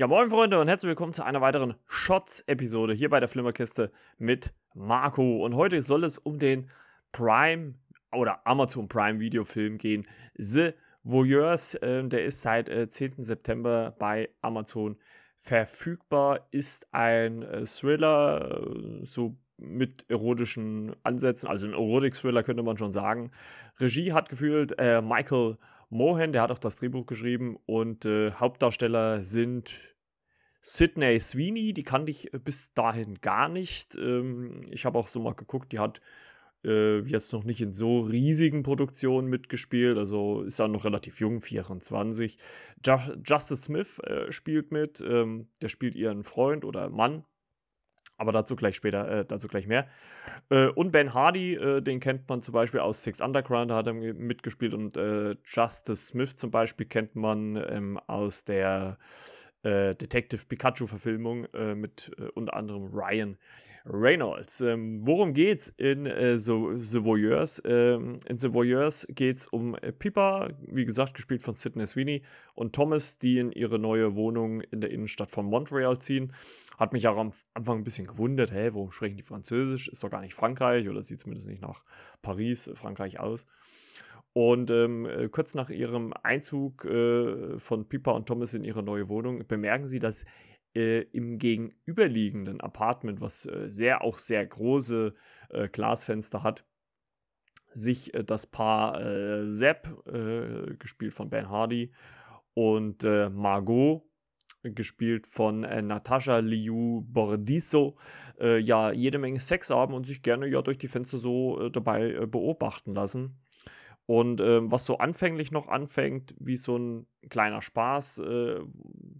Ja, moin Freunde und herzlich willkommen zu einer weiteren Shots-Episode hier bei der Flimmerkiste mit Marco. Und heute soll es um den Prime oder Amazon Prime Videofilm gehen. The Voyeurs, äh, der ist seit äh, 10. September bei Amazon verfügbar. Ist ein äh, Thriller, äh, so mit erotischen Ansätzen, also ein Erotik-Thriller könnte man schon sagen. Regie hat gefühlt äh, Michael Mohan, der hat auch das Drehbuch geschrieben und äh, Hauptdarsteller sind Sydney Sweeney, die kannte ich äh, bis dahin gar nicht. Ähm, ich habe auch so mal geguckt, die hat äh, jetzt noch nicht in so riesigen Produktionen mitgespielt, also ist ja noch relativ jung, 24. Just, Justice Smith äh, spielt mit, ähm, der spielt ihren Freund oder Mann, aber dazu gleich später, äh, dazu gleich mehr. Äh, und Ben Hardy, äh, den kennt man zum Beispiel aus Six Underground, da hat er mitgespielt. Und äh, Justice Smith zum Beispiel kennt man ähm, aus der äh, Detective Pikachu-Verfilmung äh, mit unter anderem Ryan Reynolds. Ähm, worum geht's in äh, so, The Voyeurs? Ähm, in The Voyeurs geht's um äh, Pippa, wie gesagt, gespielt von Sidney Sweeney, und Thomas, die in ihre neue Wohnung in der Innenstadt von Montreal ziehen. Hat mich auch am Anfang ein bisschen gewundert, hä, warum sprechen die Französisch? Ist doch gar nicht Frankreich oder sieht zumindest nicht nach Paris, äh, Frankreich aus. Und ähm, äh, kurz nach ihrem Einzug äh, von Pippa und Thomas in ihre neue Wohnung bemerken sie, dass äh, im gegenüberliegenden Apartment, was äh, sehr auch sehr große äh, Glasfenster hat, sich äh, das Paar äh, Sepp, äh, gespielt von Ben Hardy, und Margot, gespielt von Natascha Liu Bordiso, ja jede Menge Sex haben und sich gerne ja durch die Fenster so dabei beobachten lassen. Und ähm, was so anfänglich noch anfängt, wie so ein kleiner Spaß, äh,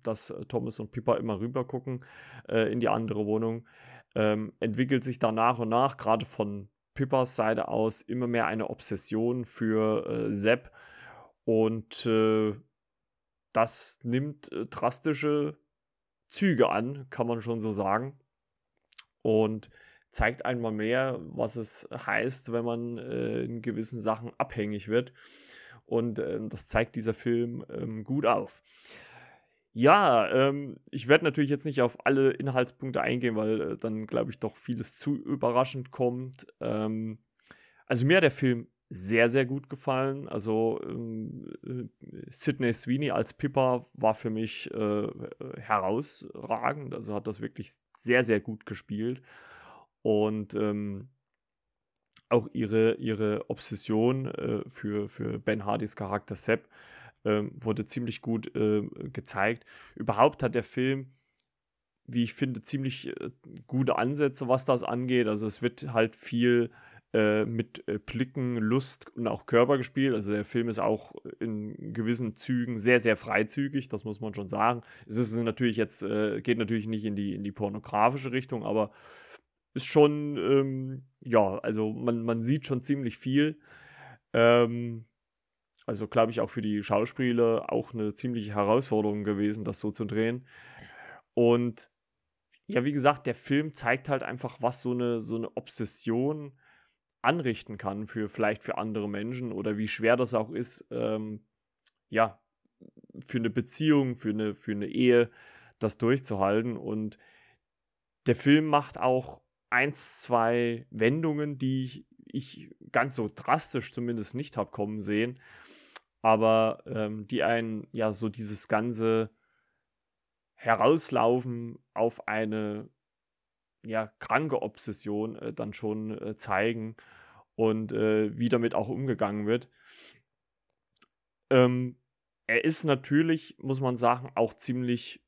dass Thomas und Pippa immer rüber gucken äh, in die andere Wohnung, ähm, entwickelt sich da nach und nach, gerade von Pippas Seite aus, immer mehr eine Obsession für äh, Sepp. Und äh, das nimmt äh, drastische Züge an, kann man schon so sagen. Und zeigt einmal mehr, was es heißt, wenn man äh, in gewissen Sachen abhängig wird. Und ähm, das zeigt dieser Film ähm, gut auf. Ja, ähm, ich werde natürlich jetzt nicht auf alle Inhaltspunkte eingehen, weil äh, dann, glaube ich, doch vieles zu überraschend kommt. Ähm, also mir hat der Film sehr, sehr gut gefallen. Also ähm, äh, Sidney Sweeney als Pippa war für mich äh, herausragend. Also hat das wirklich sehr, sehr gut gespielt. Und ähm, auch ihre, ihre Obsession äh, für, für Ben Hardys Charakter Sepp äh, wurde ziemlich gut äh, gezeigt. Überhaupt hat der Film, wie ich finde, ziemlich äh, gute Ansätze, was das angeht. Also es wird halt viel äh, mit äh, Blicken, Lust und auch Körper gespielt. Also der Film ist auch in gewissen Zügen sehr, sehr freizügig, das muss man schon sagen. Es ist natürlich jetzt, geht natürlich nicht in die, in die pornografische Richtung, aber ist schon, ähm, ja, also man, man sieht schon ziemlich viel. Ähm, also glaube ich auch für die Schauspieler auch eine ziemliche Herausforderung gewesen, das so zu drehen. Und ja, wie gesagt, der Film zeigt halt einfach, was so eine, so eine Obsession anrichten kann für vielleicht für andere Menschen oder wie schwer das auch ist, ähm, ja, für eine Beziehung, für eine, für eine Ehe, das durchzuhalten. Und der Film macht auch eins, zwei Wendungen, die ich, ganz so drastisch zumindest nicht habe kommen sehen, aber ähm, die einen ja so dieses ganze Herauslaufen auf eine ja kranke Obsession äh, dann schon äh, zeigen und äh, wie damit auch umgegangen wird. Ähm, er ist natürlich, muss man sagen, auch ziemlich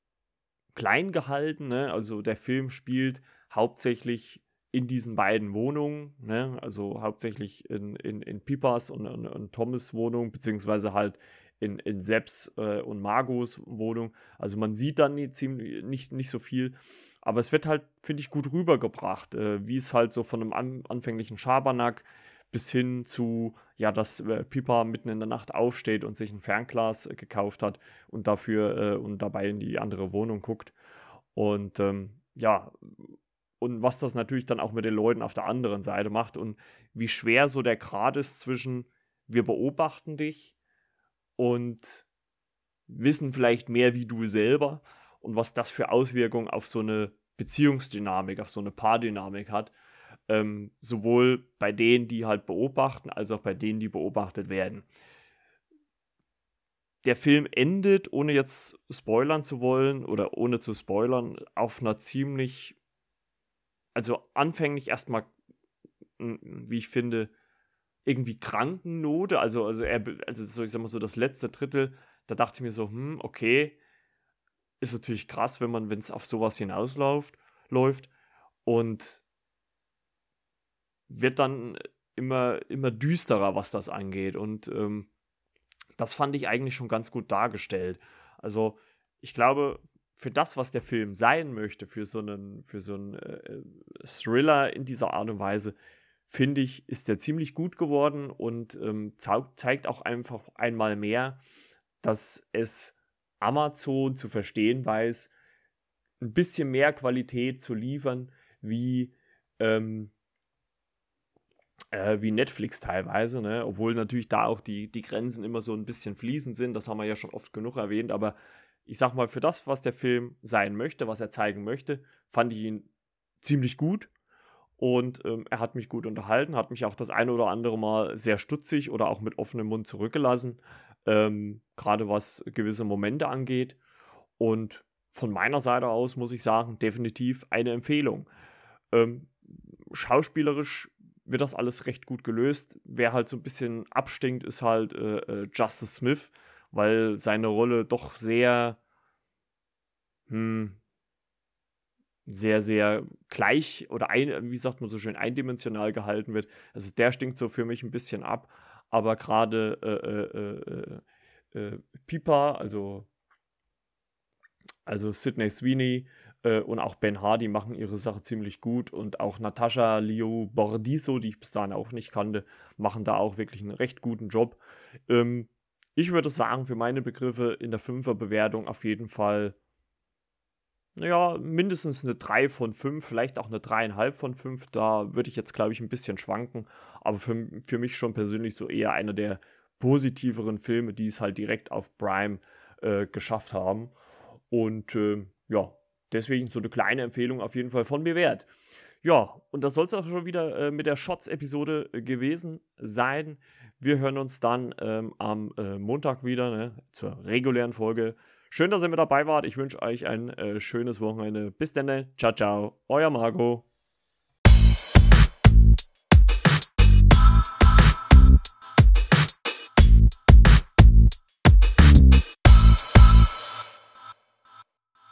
klein gehalten. Ne? Also der Film spielt hauptsächlich in diesen beiden Wohnungen, ne? also hauptsächlich in, in, in Pipas und, und, und Thomas Wohnung, beziehungsweise halt in, in Sepps äh, und Margos Wohnung. Also man sieht dann nicht, ziemlich, nicht, nicht so viel, aber es wird halt, finde ich, gut rübergebracht, äh, wie es halt so von einem an, anfänglichen Schabernack bis hin zu, ja, dass äh, Pipa mitten in der Nacht aufsteht und sich ein Fernglas gekauft hat und dafür äh, und dabei in die andere Wohnung guckt. Und ähm, ja, und was das natürlich dann auch mit den Leuten auf der anderen Seite macht und wie schwer so der Grad ist zwischen wir beobachten dich und wissen vielleicht mehr wie du selber und was das für Auswirkungen auf so eine Beziehungsdynamik, auf so eine Paardynamik hat. Ähm, sowohl bei denen, die halt beobachten, als auch bei denen, die beobachtet werden. Der Film endet, ohne jetzt spoilern zu wollen oder ohne zu spoilern, auf einer ziemlich, also anfänglich erstmal, wie ich finde, irgendwie kranken Note. Also, also, er, also so, ich sag mal so, das letzte Drittel, da dachte ich mir so, hm, okay, ist natürlich krass, wenn man, wenn es auf sowas hinausläuft, läuft und wird dann immer, immer düsterer, was das angeht. Und ähm, das fand ich eigentlich schon ganz gut dargestellt. Also, ich glaube, für das, was der Film sein möchte, für so einen, für so einen äh, Thriller in dieser Art und Weise, finde ich, ist der ziemlich gut geworden und ähm, zeigt auch einfach einmal mehr, dass es Amazon zu verstehen weiß, ein bisschen mehr Qualität zu liefern, wie, ähm, äh, wie Netflix teilweise, ne? obwohl natürlich da auch die, die Grenzen immer so ein bisschen fließend sind, das haben wir ja schon oft genug erwähnt, aber ich sag mal, für das, was der Film sein möchte, was er zeigen möchte, fand ich ihn ziemlich gut. Und ähm, er hat mich gut unterhalten, hat mich auch das eine oder andere Mal sehr stutzig oder auch mit offenem Mund zurückgelassen ähm, gerade was gewisse Momente angeht. Und von meiner Seite aus muss ich sagen, definitiv eine Empfehlung. Ähm, schauspielerisch wird das alles recht gut gelöst. Wer halt so ein bisschen abstinkt, ist halt äh, äh, Justice Smith, weil seine Rolle doch sehr, hm, sehr, sehr gleich oder ein, wie sagt man so schön, eindimensional gehalten wird. Also der stinkt so für mich ein bisschen ab aber gerade äh, äh, äh, äh, Pipa, also, also Sidney Sweeney äh, und auch Ben Hardy machen ihre Sache ziemlich gut und auch Natascha Leo Bordiso, die ich bis dahin auch nicht kannte, machen da auch wirklich einen recht guten Job. Ähm, ich würde sagen, für meine Begriffe in der Fünfer-Bewertung auf jeden Fall ja, mindestens eine 3 von 5, vielleicht auch eine 3,5 von 5. Da würde ich jetzt, glaube ich, ein bisschen schwanken. Aber für, für mich schon persönlich so eher einer der positiveren Filme, die es halt direkt auf Prime äh, geschafft haben. Und äh, ja, deswegen so eine kleine Empfehlung auf jeden Fall von mir wert. Ja, und das soll es auch schon wieder äh, mit der Shots-Episode äh, gewesen sein. Wir hören uns dann ähm, am äh, Montag wieder ne, zur regulären Folge. Schön, dass ihr mit dabei wart. Ich wünsche euch ein äh, schönes Wochenende. Bis dann. Ciao, ciao. Euer Marco.